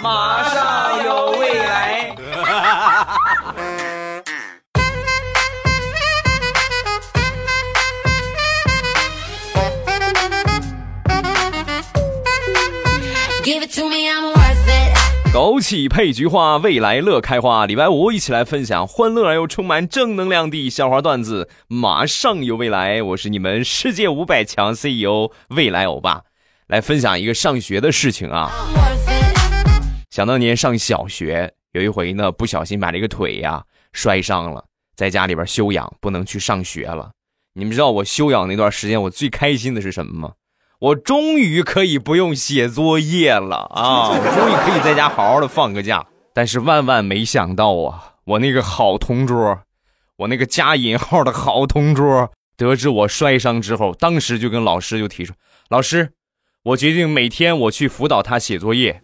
马上有未来。枸杞配菊花，未来乐开花。礼拜五一起来分享欢乐而又充满正能量的笑话段子。马上有未来，我是你们世界五百强 CEO 未来欧巴，来分享一个上学的事情啊。想当年上小学，有一回呢，不小心把这个腿呀摔伤了，在家里边休养，不能去上学了。你们知道我休养那段时间，我最开心的是什么吗？我终于可以不用写作业了啊！我终于可以在家好好的放个假。但是万万没想到啊，我那个好同桌，我那个加引号的好同桌，得知我摔伤之后，当时就跟老师就提出：“老师，我决定每天我去辅导他写作业。”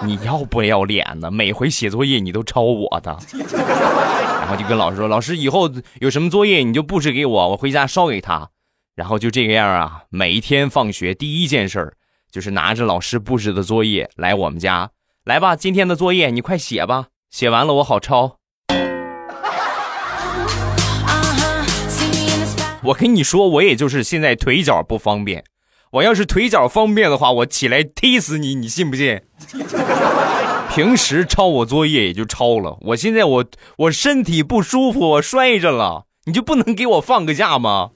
你要不要脸呢？每回写作业你都抄我的，然后就跟老师说：“老师，以后有什么作业你就布置给我，我回家烧给他。”然后就这个样啊，每一天放学第一件事儿就是拿着老师布置的作业来我们家，来吧，今天的作业你快写吧，写完了我好抄。我跟你说，我也就是现在腿脚不方便，我要是腿脚方便的话，我起来踢死你，你信不信？平时抄我作业也就抄了，我现在我我身体不舒服，我摔着了。你就不能给我放个假吗？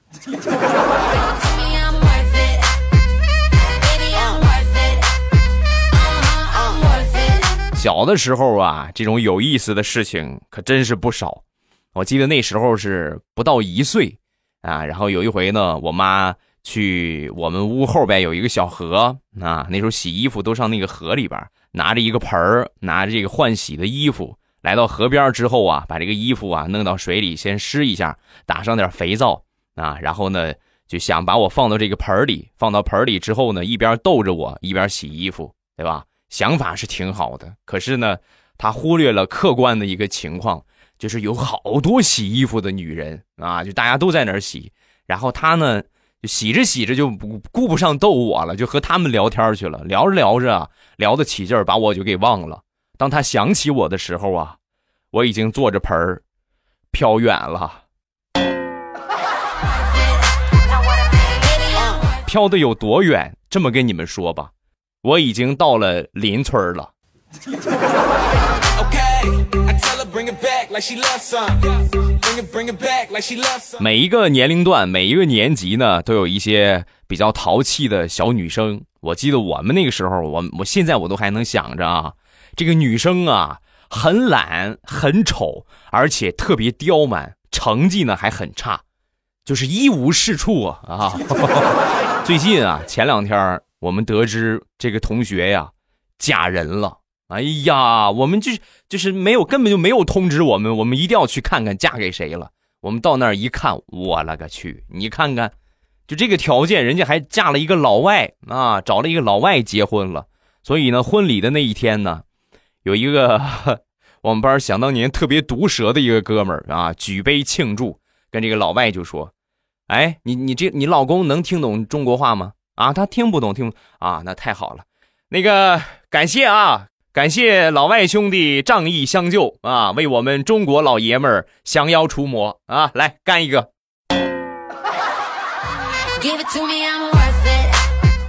小的时候啊，这种有意思的事情可真是不少。我记得那时候是不到一岁啊，然后有一回呢，我妈去我们屋后边有一个小河啊，那时候洗衣服都上那个河里边，拿着一个盆儿，拿着这个换洗的衣服。来到河边之后啊，把这个衣服啊弄到水里，先湿一下，打上点肥皂啊，然后呢就想把我放到这个盆里，放到盆里之后呢，一边逗着我，一边洗衣服，对吧？想法是挺好的，可是呢，他忽略了客观的一个情况，就是有好多洗衣服的女人啊，就大家都在那儿洗，然后他呢洗着洗着就不顾不上逗我了，就和他们聊天去了，聊着聊着啊，聊得起劲儿，把我就给忘了。当他想起我的时候啊，我已经坐着盆儿飘远了，飘的有多远？这么跟你们说吧，我已经到了邻村了。每一个年龄段，每一个年级呢，都有一些比较淘气的小女生。我记得我们那个时候，我我现在我都还能想着啊。这个女生啊，很懒，很丑，而且特别刁蛮，成绩呢还很差，就是一无是处啊啊！最近啊，前两天我们得知这个同学呀嫁人了，哎呀，我们就就是没有根本就没有通知我们，我们一定要去看看嫁给谁了。我们到那儿一看，我勒个去！你看看，就这个条件，人家还嫁了一个老外啊，找了一个老外结婚了。所以呢，婚礼的那一天呢。有一个 我们班想当年特别毒舌的一个哥们儿啊，举杯庆祝，跟这个老外就说：“哎，你你这你老公能听懂中国话吗？啊，他听不懂，听啊，那太好了。那个感谢啊，感谢老外兄弟仗义相救啊，为我们中国老爷们儿降妖除魔啊，来干一个。”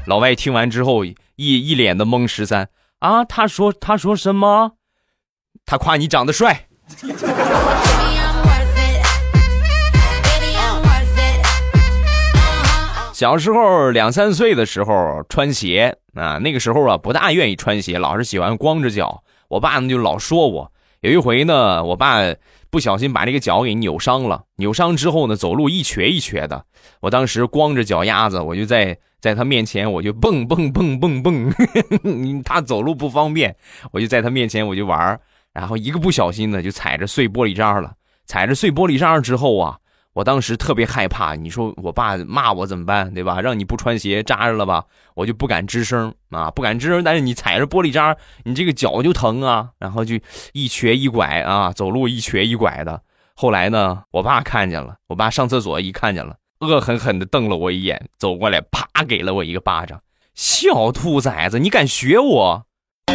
老外听完之后一一脸的懵，十三。啊，他说他说什么？他夸你长得帅。小时候两三岁的时候穿鞋啊，那个时候啊不大愿意穿鞋，老是喜欢光着脚。我爸呢就老说我。有一回呢，我爸不小心把这个脚给扭伤了，扭伤之后呢，走路一瘸一瘸的。我当时光着脚丫子，我就在。在他面前，我就蹦蹦蹦蹦蹦，他走路不方便，我就在他面前我就玩然后一个不小心呢，就踩着碎玻璃渣了。踩着碎玻璃渣之后啊，我当时特别害怕，你说我爸骂我怎么办？对吧？让你不穿鞋扎着了吧？我就不敢吱声啊，不敢吱声。但是你踩着玻璃渣，你这个脚就疼啊，然后就一瘸一拐啊，走路一瘸一拐的。后来呢？我爸看见了，我爸上厕所一看见了，恶狠狠地瞪了我一眼，走过来啪给了我一个巴掌。小兔崽子，你敢学我？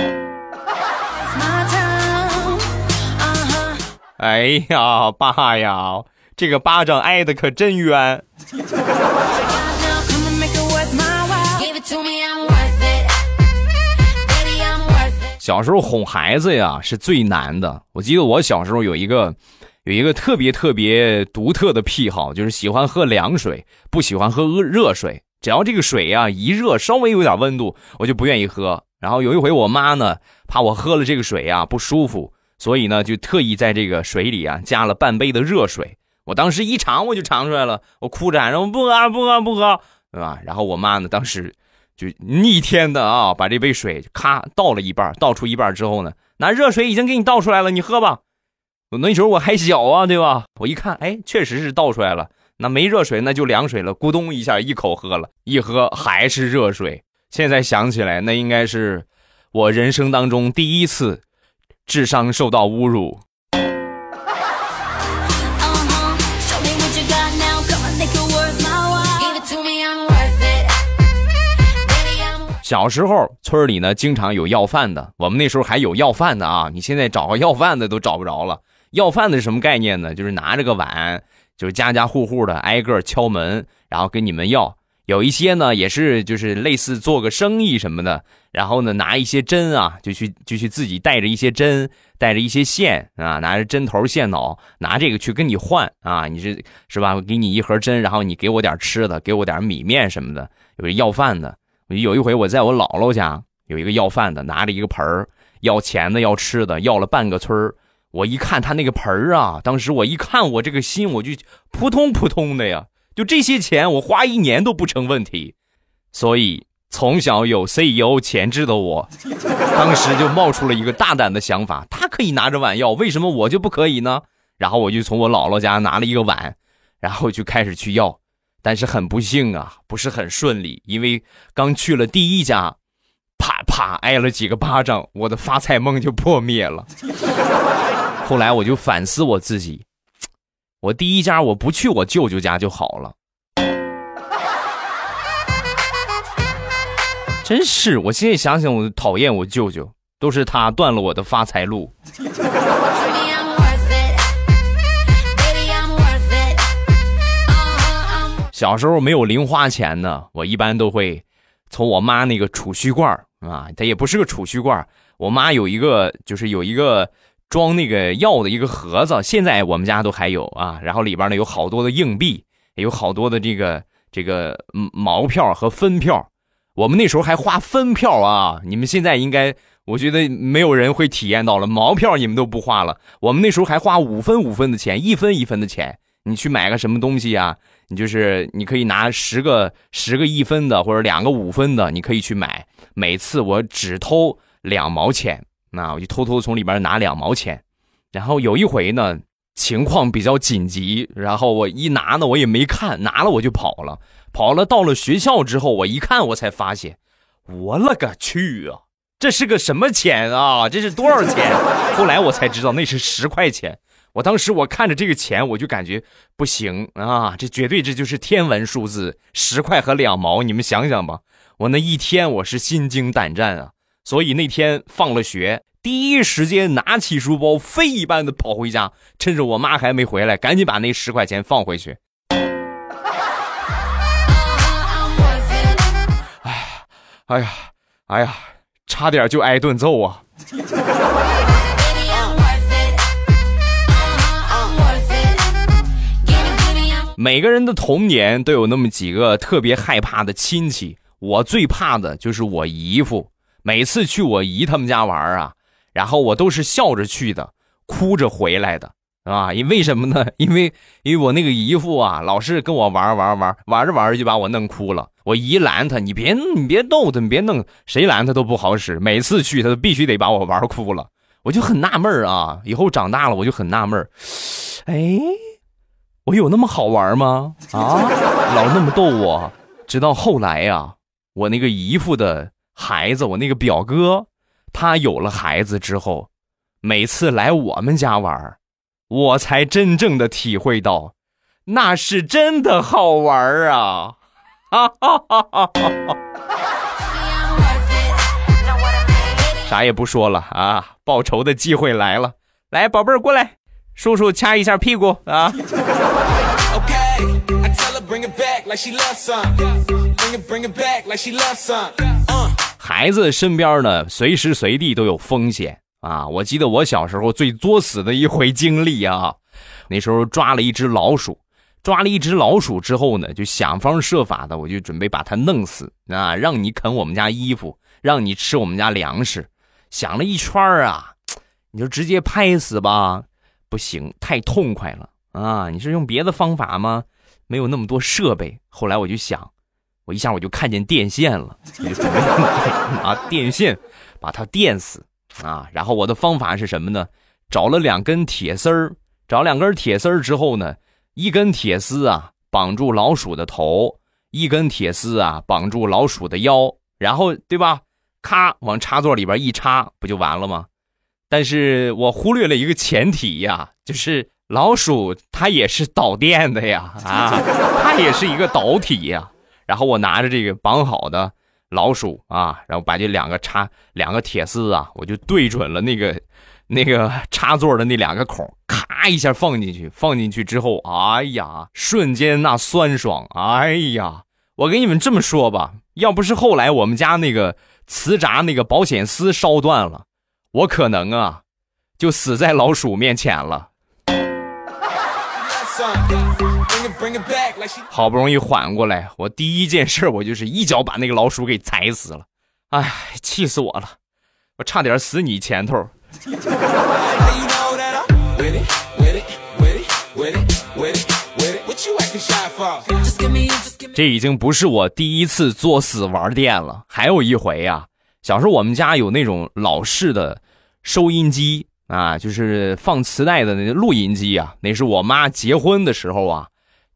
哎呀，爸呀！这个巴掌挨的可真冤。小时候哄孩子呀是最难的。我记得我小时候有一个有一个特别特别独特的癖好，就是喜欢喝凉水，不喜欢喝热水。只要这个水呀一热，稍微有点温度，我就不愿意喝。然后有一回我妈呢，怕我喝了这个水呀不舒服，所以呢就特意在这个水里啊加了半杯的热水。我当时一尝我就尝出来了，我哭着喊着我不喝不喝不喝，对吧？然后我妈呢当时。就逆天的啊，把这杯水咔倒了一半，倒出一半之后呢，拿热水已经给你倒出来了，你喝吧。那时候我还小啊，对吧？我一看，哎，确实是倒出来了。那没热水，那就凉水了。咕咚一下，一口喝了，一喝还是热水。现在想起来，那应该是我人生当中第一次智商受到侮辱。小时候村里呢，经常有要饭的。我们那时候还有要饭的啊！你现在找个要饭的都找不着了。要饭的是什么概念呢？就是拿着个碗，就是家家户户的挨个敲门，然后跟你们要。有一些呢，也是就是类似做个生意什么的，然后呢拿一些针啊，就去就去自己带着一些针，带着一些线啊，拿着针头线脑，拿这个去跟你换啊。你是是吧？给你一盒针，然后你给我点吃的，给我点米面什么的。有要饭的。有一回，我在我姥姥家，有一个要饭的，拿着一个盆儿，要钱的，要吃的，要了半个村儿。我一看他那个盆儿啊，当时我一看，我这个心我就扑通扑通的呀。就这些钱，我花一年都不成问题。所以从小有 CEO 潜质的我，当时就冒出了一个大胆的想法：他可以拿着碗要，为什么我就不可以呢？然后我就从我姥姥家拿了一个碗，然后就开始去要。但是很不幸啊，不是很顺利，因为刚去了第一家，啪啪挨了几个巴掌，我的发财梦就破灭了。后来我就反思我自己，我第一家我不去我舅舅家就好了。真是，我现在想想，我讨厌我舅舅，都是他断了我的发财路。小时候没有零花钱呢，我一般都会从我妈那个储蓄罐啊，它也不是个储蓄罐我妈有一个，就是有一个装那个药的一个盒子，现在我们家都还有啊。然后里边呢有好多的硬币，有好多的这个这个毛票和分票。我们那时候还花分票啊，你们现在应该我觉得没有人会体验到了毛票，你们都不花了。我们那时候还花五分五分的钱，一分一分的钱，你去买个什么东西呀？你就是你可以拿十个十个一分的或者两个五分的，你可以去买。每次我只偷两毛钱，那我就偷偷从里边拿两毛钱。然后有一回呢，情况比较紧急，然后我一拿呢，我也没看，拿了我就跑了。跑了到了学校之后，我一看，我才发现，我勒个去啊！这是个什么钱啊？这是多少钱？后来我才知道那是十块钱。我当时我看着这个钱，我就感觉不行啊！这绝对这就是天文数字，十块和两毛，你们想想吧。我那一天我是心惊胆战啊！所以那天放了学，第一时间拿起书包，飞一般的跑回家，趁着我妈还没回来，赶紧把那十块钱放回去。哎呀，哎呀，哎呀，差点就挨顿揍啊！每个人的童年都有那么几个特别害怕的亲戚，我最怕的就是我姨父。每次去我姨他们家玩啊，然后我都是笑着去的，哭着回来的啊。因为什么呢？因为因为我那个姨父啊，老是跟我玩玩玩，玩着玩着就把我弄哭了。我姨拦他，你别你别逗他，你别弄，谁拦他都不好使。每次去他都必须得把我玩哭了，我就很纳闷啊。以后长大了我就很纳闷哎。我有那么好玩吗？啊，老那么逗我。直到后来呀，我那个姨父的孩子，我那个表哥，他有了孩子之后，每次来我们家玩，我才真正的体会到，那是真的好玩啊！哈哈哈哈哈！啥也不说了啊，报仇的机会来了，来，宝贝儿过来。叔叔掐一下屁股啊。孩子身边呢，随时随地都有风险啊！我记得我小时候最作死的一回经历啊，那时候抓了一只老鼠，抓了一只老鼠之后呢，就想方设法的，我就准备把它弄死啊，让你啃我们家衣服，让你吃我们家粮食，想了一圈啊，你就直接拍死吧，不行，太痛快了啊！你是用别的方法吗？没有那么多设备。后来我就想。我一下我就看见电线了，就准备拿电线把它电死啊！然后我的方法是什么呢？找了两根铁丝儿，找两根铁丝儿之后呢，一根铁丝啊绑住老鼠的头，一根铁丝啊绑住老鼠的腰，然后对吧？咔往插座里边一插，不就完了吗？但是我忽略了一个前提呀，就是老鼠它也是导电的呀，啊，它也是一个导体呀。然后我拿着这个绑好的老鼠啊，然后把这两个插两个铁丝啊，我就对准了那个那个插座的那两个孔，咔一下放进去。放进去之后，哎呀，瞬间那酸爽！哎呀，我跟你们这么说吧，要不是后来我们家那个磁闸那个保险丝烧断了，我可能啊就死在老鼠面前了。好不容易缓过来，我第一件事我就是一脚把那个老鼠给踩死了，哎，气死我了，我差点死你前头。这已经不是我第一次作死玩电了，还有一回呀，小时候我们家有那种老式的收音机。啊，就是放磁带的那录音机啊，那是我妈结婚的时候啊，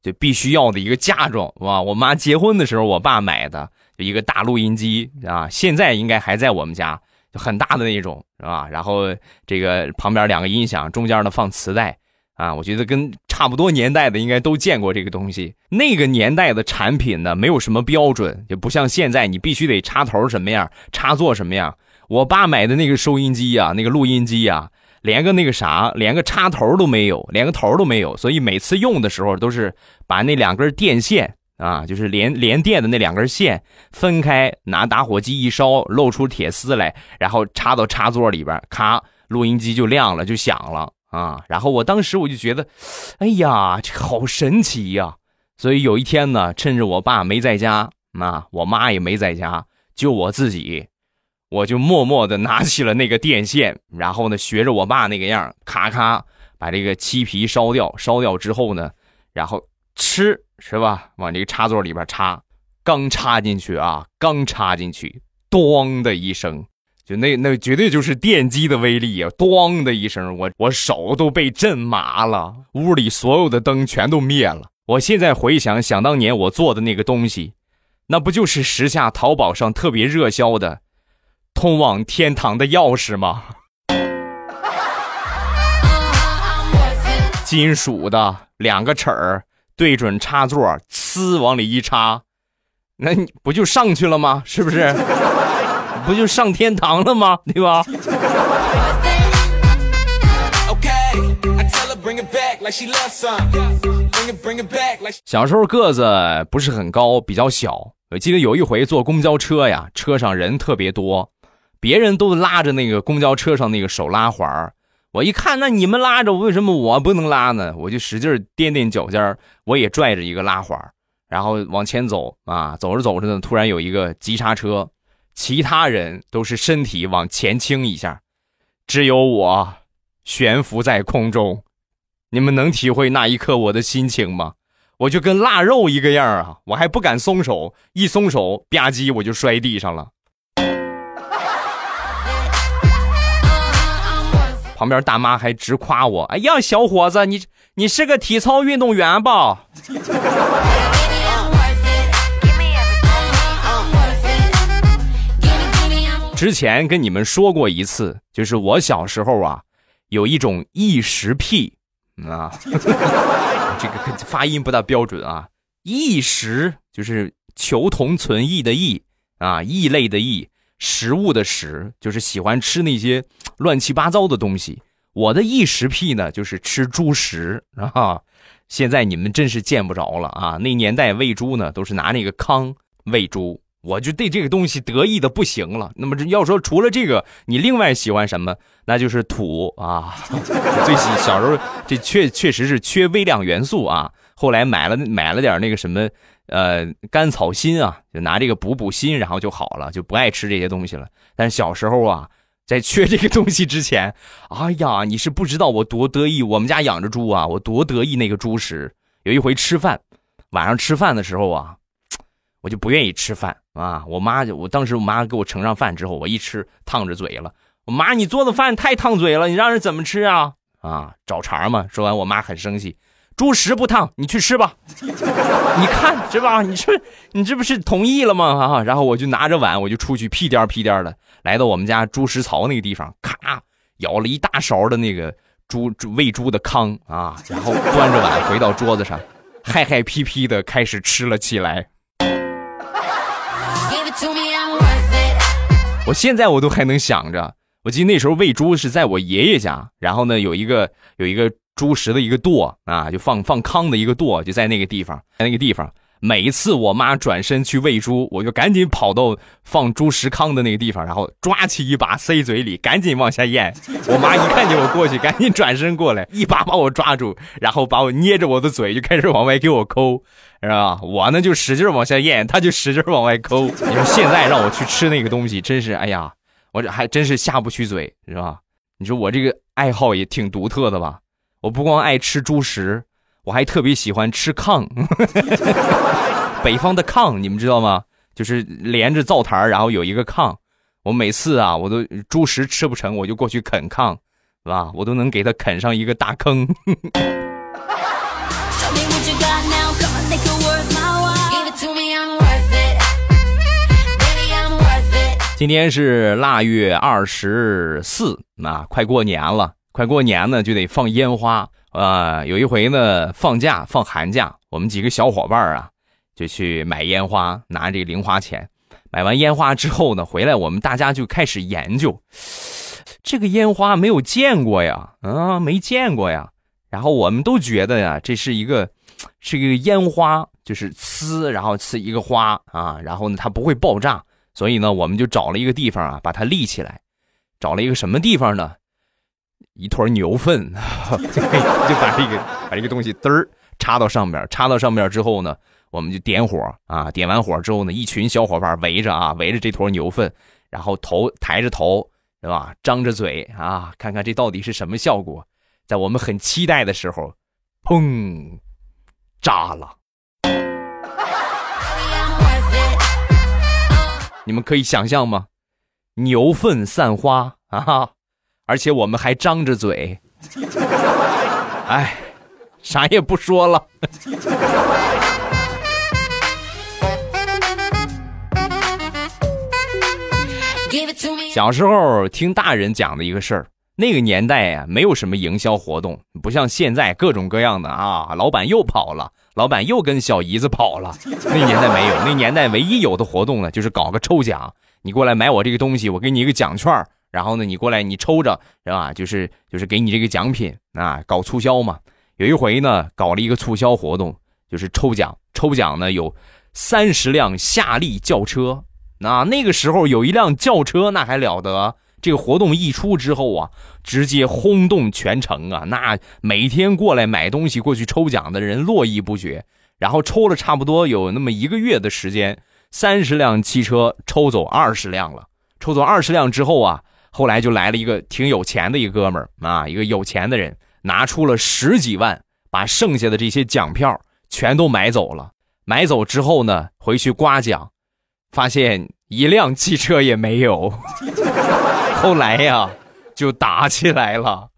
就必须要的一个嫁妆，哇！我妈结婚的时候，我爸买的一个大录音机啊，现在应该还在我们家，就很大的那种，是吧？然后这个旁边两个音响，中间呢放磁带啊，我觉得跟差不多年代的应该都见过这个东西。那个年代的产品呢，没有什么标准，就不像现在，你必须得插头什么样，插座什么样。我爸买的那个收音机呀，那个录音机呀。连个那个啥，连个插头都没有，连个头都没有，所以每次用的时候都是把那两根电线啊，就是连连电的那两根线分开，拿打火机一烧，露出铁丝来，然后插到插座里边，咔，录音机就亮了，就响了啊。然后我当时我就觉得，哎呀，这好神奇呀！所以有一天呢，趁着我爸没在家，啊，我妈也没在家，就我自己。我就默默的拿起了那个电线，然后呢，学着我爸那个样，咔咔把这个漆皮烧掉。烧掉之后呢，然后吃是吧？往这个插座里边插，刚插进去啊，刚插进去，咚的一声，就那那绝对就是电击的威力啊！咣的一声，我我手都被震麻了，屋里所有的灯全都灭了。我现在回想想当年我做的那个东西，那不就是时下淘宝上特别热销的？通往天堂的钥匙吗？金属的两个齿儿对准插座，呲往里一插，那你不就上去了吗？是不是？不就上天堂了吗？对吧？小时候个子不是很高，比较小。我记得有一回坐公交车呀，车上人特别多。别人都拉着那个公交车上那个手拉环我一看，那你们拉着，为什么我不能拉呢？我就使劲掂掂脚尖我也拽着一个拉环然后往前走啊，走着走着呢，突然有一个急刹车，其他人都是身体往前倾一下，只有我悬浮在空中。你们能体会那一刻我的心情吗？我就跟腊肉一个样啊，我还不敢松手，一松手吧唧我就摔地上了。旁边大妈还直夸我：“哎呀，小伙子，你你是个体操运动员吧？”之前跟你们说过一次，就是我小时候啊，有一种异食癖啊，这个发音不大标准啊，异食就是求同存异的异啊，异类的异。食物的食就是喜欢吃那些乱七八糟的东西。我的异食癖呢，就是吃猪食啊。现在你们真是见不着了啊！那年代喂猪呢，都是拿那个糠喂猪，我就对这个东西得意的不行了。那么这要说除了这个，你另外喜欢什么？那就是土啊。最喜小时候这确确实是缺微量元素啊。后来买了买了点那个什么呃甘草锌啊，就拿这个补补锌，然后就好了，就不爱吃这些东西了。但小时候啊。在缺这个东西之前，哎呀，你是不知道我多得意。我们家养着猪啊，我多得意那个猪食。有一回吃饭，晚上吃饭的时候啊，我就不愿意吃饭啊。我妈就，我当时我妈给我盛上饭之后，我一吃烫着嘴了。我妈，你做的饭太烫嘴了，你让人怎么吃啊？啊，找茬嘛。说完，我妈很生气。猪食不烫，你去吃吧。你看是吧？你这你这不是同意了吗？啊！然后我就拿着碗，我就出去屁颠屁颠的来到我们家猪食槽那个地方，咔舀了一大勺的那个猪猪喂猪的糠啊，然后端着碗回到桌子上，嗨嗨皮皮的开始吃了起来。我现在我都还能想着，我记得那时候喂猪是在我爷爷家，然后呢有一个有一个。猪食的一个垛啊，就放放糠的一个垛，就在那个地方，在那个地方。每一次我妈转身去喂猪，我就赶紧跑到放猪食糠的那个地方，然后抓起一把塞嘴里，赶紧往下咽。我妈一看见我过去，赶紧转身过来，一把把我抓住，然后把我捏着我的嘴，就开始往外给我抠，是吧？我呢就使劲往下咽，他就使劲往外抠。你说现在让我去吃那个东西，真是哎呀，我这还真是下不去嘴，是吧？你说我这个爱好也挺独特的吧？我不光爱吃猪食，我还特别喜欢吃炕。北方的炕你们知道吗？就是连着灶台然后有一个炕。我每次啊，我都猪食吃不成，我就过去啃炕，是吧？我都能给他啃上一个大坑。今天是腊月二十四，啊，快过年了。快过年呢，就得放烟花啊！有一回呢，放假放寒假，我们几个小伙伴啊，就去买烟花，拿这个零花钱。买完烟花之后呢，回来我们大家就开始研究，这个烟花没有见过呀，啊，没见过呀。然后我们都觉得呀，这是一个，是一个烟花，就是呲，然后呲一个花啊，然后呢它不会爆炸，所以呢，我们就找了一个地方啊，把它立起来。找了一个什么地方呢？一坨牛粪，就把这个把这个东西嘚儿插到上面，插到上面之后呢，我们就点火啊，点完火之后呢，一群小伙伴围着啊，围着这坨牛粪，然后头抬着头，是吧？张着嘴啊，看看这到底是什么效果。在我们很期待的时候，砰，炸了！你们可以想象吗？牛粪散花啊！而且我们还张着嘴，哎，啥也不说了。小时候听大人讲的一个事儿，那个年代呀，没有什么营销活动，不像现在各种各样的啊，老板又跑了，老板又跟小姨子跑了。那年代没有，那年代唯一有的活动呢，就是搞个抽奖，你过来买我这个东西，我给你一个奖券然后呢，你过来，你抽着是吧？就是就是给你这个奖品啊，搞促销嘛。有一回呢，搞了一个促销活动，就是抽奖。抽奖呢有三十辆夏利轿车。那那个时候有一辆轿车，那还了得！这个活动一出之后啊，直接轰动全城啊。那每天过来买东西、过去抽奖的人络绎不绝。然后抽了差不多有那么一个月的时间，三十辆汽车抽走二十辆了。抽走二十辆之后啊。后来就来了一个挺有钱的一哥们儿啊，一个有钱的人拿出了十几万，把剩下的这些奖票全都买走了。买走之后呢，回去刮奖，发现一辆汽车也没有。后来呀，就打起来了。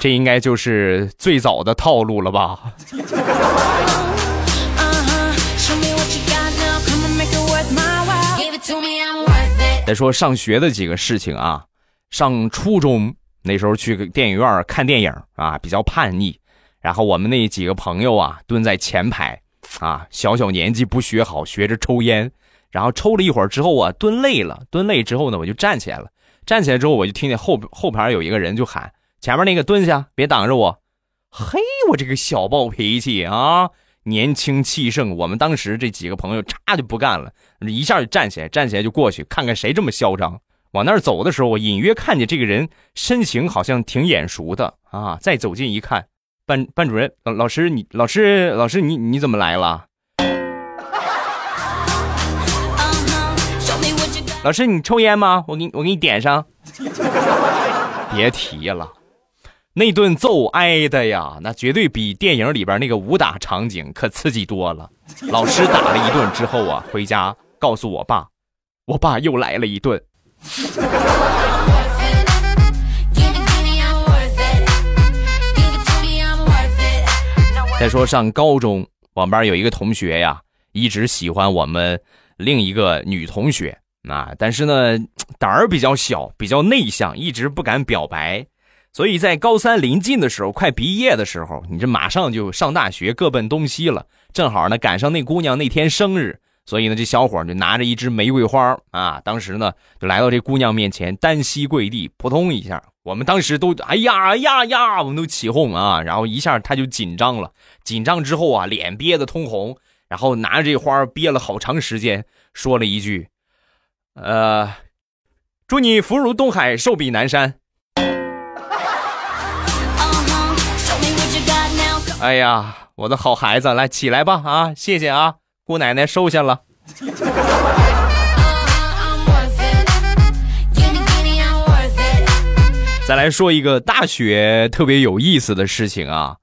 这应该就是最早的套路了吧？再说上学的几个事情啊，上初中那时候去电影院看电影啊，比较叛逆。然后我们那几个朋友啊，蹲在前排，啊，小小年纪不学好，学着抽烟。然后抽了一会儿之后啊，蹲累了，蹲累之后呢，我就站起来了。站起来之后，我就听见后后排有一个人就喊：“前面那个蹲下，别挡着我。”嘿，我这个小暴脾气啊，年轻气盛。我们当时这几个朋友，嚓就不干了，一下就站起来，站起来就过去看看谁这么嚣张。往那儿走的时候，我隐约看见这个人身形好像挺眼熟的啊。再走近一看，班班主任老老师，你老师老师你你怎么来了？老师，你抽烟吗？我给你，我给你点上。别提了，那顿揍挨的呀，那绝对比电影里边那个武打场景可刺激多了。老师打了一顿之后啊，回家告诉我爸，我爸又来了一顿。再说上高中，我们班有一个同学呀，一直喜欢我们另一个女同学。啊，但是呢，胆儿比较小，比较内向，一直不敢表白。所以在高三临近的时候，快毕业的时候，你这马上就上大学，各奔东西了。正好呢，赶上那姑娘那天生日，所以呢，这小伙就拿着一支玫瑰花啊，当时呢，就来到这姑娘面前，单膝跪地，扑通一下。我们当时都哎呀呀呀，我们都起哄啊，然后一下他就紧张了，紧张之后啊，脸憋得通红，然后拿着这花憋了好长时间，说了一句。呃，祝你福如东海，寿比南山。哎呀，我的好孩子，来起来吧！啊，谢谢啊，姑奶奶收下了。再来说一个大学特别有意思的事情啊，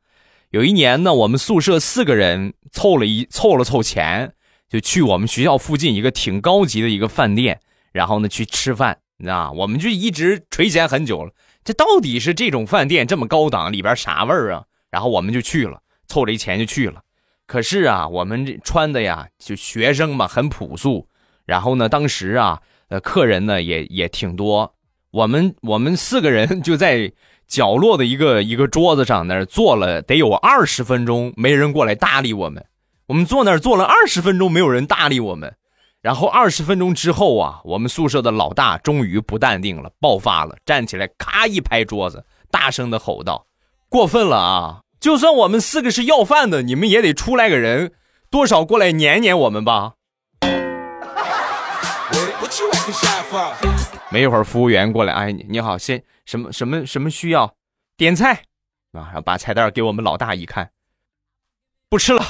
有一年呢，我们宿舍四个人凑了一凑了凑钱。就去我们学校附近一个挺高级的一个饭店，然后呢去吃饭，啊，我们就一直垂涎很久了。这到底是这种饭店这么高档，里边啥味儿啊？然后我们就去了，凑了一钱就去了。可是啊，我们这穿的呀，就学生嘛，很朴素。然后呢，当时啊，呃，客人呢也也挺多。我们我们四个人就在角落的一个一个桌子上那儿坐了得有二十分钟，没人过来搭理我们。我们坐那儿坐了二十分钟，没有人搭理我们。然后二十分钟之后啊，我们宿舍的老大终于不淡定了，爆发了，站起来咔一拍桌子，大声的吼道：“过分了啊！就算我们四个是要饭的，你们也得出来个人，多少过来撵撵我们吧。”没一会儿，服务员过来，哎，你好，先什么什么什么需要？点菜啊！然后把菜单给我们老大一看，不吃了。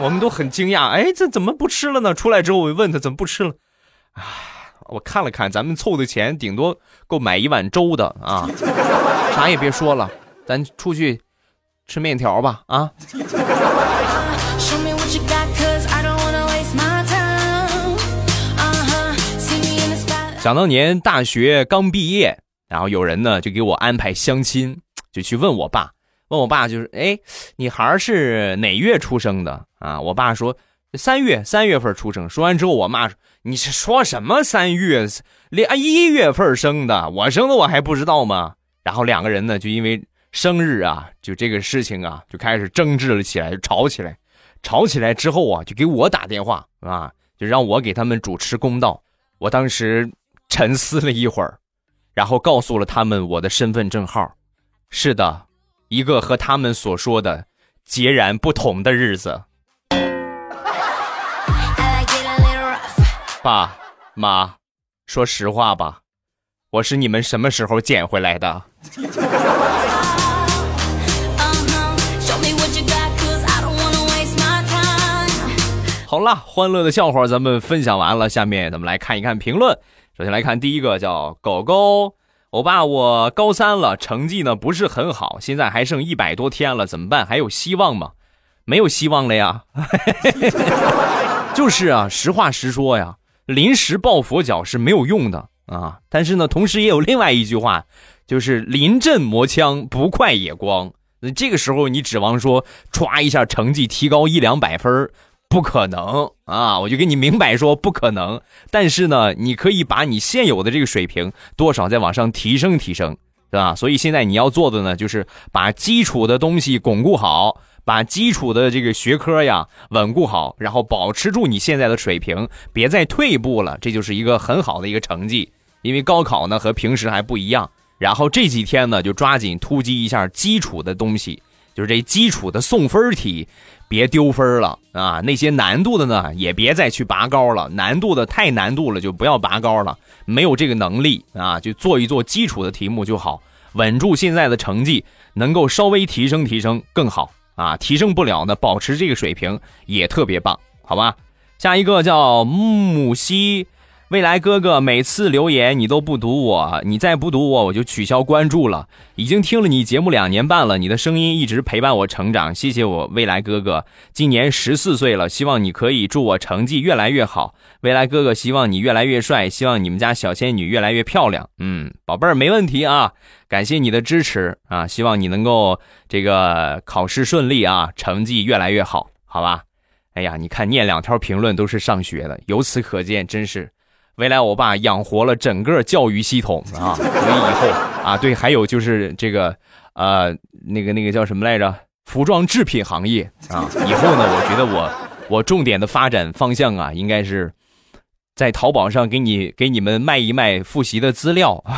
我们都很惊讶，哎，这怎么不吃了呢？出来之后我就问他怎么不吃了，哎，我看了看，咱们凑的钱顶多够买一碗粥的啊，啥也别说了，咱出去吃面条吧啊。想当年大学刚毕业，然后有人呢就给我安排相亲，就去问我爸。问我爸就是，哎，你孩儿是哪月出生的啊？我爸说三月三月份出生。说完之后，我妈说你是说什么三月连一月份生的？我生的我还不知道吗？然后两个人呢就因为生日啊，就这个事情啊，就开始争执了起来，就吵起来。吵起来之后啊，就给我打电话啊，就让我给他们主持公道。我当时沉思了一会儿，然后告诉了他们我的身份证号。是的。一个和他们所说的截然不同的日子。爸妈，说实话吧，我是你们什么时候捡回来的？好了，欢乐的笑话咱们分享完了，下面咱们来看一看评论。首先来看第一个，叫狗狗。欧巴，我高三了，成绩呢不是很好，现在还剩一百多天了，怎么办？还有希望吗？没有希望了呀。就是啊，实话实说呀，临时抱佛脚是没有用的啊。但是呢，同时也有另外一句话，就是临阵磨枪，不快也光。那这个时候你指望说歘一下成绩提高一两百分不可能啊！我就跟你明摆说不可能。但是呢，你可以把你现有的这个水平多少再往上提升提升，对吧？所以现在你要做的呢，就是把基础的东西巩固好，把基础的这个学科呀稳固好，然后保持住你现在的水平，别再退步了，这就是一个很好的一个成绩。因为高考呢和平时还不一样，然后这几天呢就抓紧突击一下基础的东西，就是这基础的送分题，别丢分了啊！那些难度的呢也别再去拔高了，难度的太难度了就不要拔高了，没有这个能力啊，就做一做基础的题目就好，稳住现在的成绩，能够稍微提升提升更好。啊，提升不了呢，保持这个水平也特别棒，好吧？下一个叫木西，未来哥哥，每次留言你都不读我，你再不读我，我就取消关注了。已经听了你节目两年半了，你的声音一直陪伴我成长，谢谢我未来哥哥。今年十四岁了，希望你可以祝我成绩越来越好。未来哥哥，希望你越来越帅，希望你们家小仙女越来越漂亮。嗯，宝贝儿，没问题啊。感谢你的支持啊！希望你能够这个考试顺利啊，成绩越来越好，好吧？哎呀，你看念两条评论都是上学的，由此可见，真是未来欧巴养活了整个教育系统啊！所以以后啊，对，还有就是这个呃，那个那个叫什么来着？服装制品行业啊！以后呢，我觉得我我重点的发展方向啊，应该是在淘宝上给你给你们卖一卖复习的资料。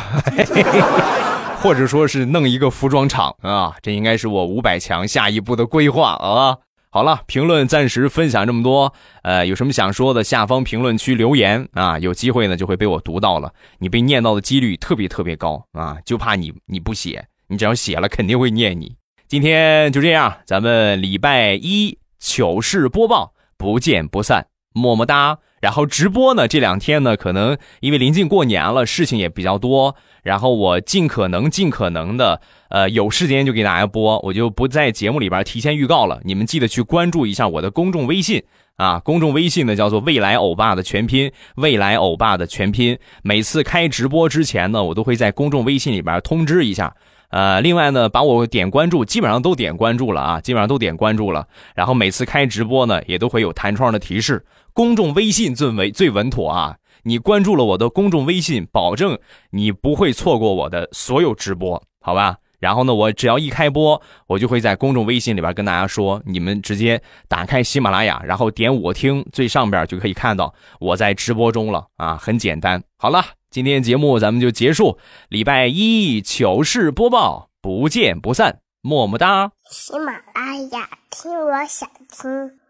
或者说是弄一个服装厂啊，这应该是我五百强下一步的规划啊。好了，评论暂时分享这么多，呃，有什么想说的，下方评论区留言啊，有机会呢就会被我读到了，你被念到的几率特别特别高啊，就怕你你不写，你只要写了肯定会念你。今天就这样，咱们礼拜一糗事播报，不见不散，么么哒。然后直播呢，这两天呢，可能因为临近过年了，事情也比较多。然后我尽可能、尽可能的，呃，有时间就给大家播，我就不在节目里边提前预告了。你们记得去关注一下我的公众微信啊，公众微信呢叫做“未来欧巴”的全拼，“未来欧巴”的全拼。每次开直播之前呢，我都会在公众微信里边通知一下。呃，另外呢，把我点关注，基本上都点关注了啊，基本上都点关注了。然后每次开直播呢，也都会有弹窗的提示。公众微信最为最稳妥啊！你关注了我的公众微信，保证你不会错过我的所有直播，好吧？然后呢，我只要一开播，我就会在公众微信里边跟大家说，你们直接打开喜马拉雅，然后点我听，最上边就可以看到我在直播中了啊，很简单。好了。今天节目咱们就结束，礼拜一糗事播报，不见不散，么么哒。喜马拉雅听，我想听。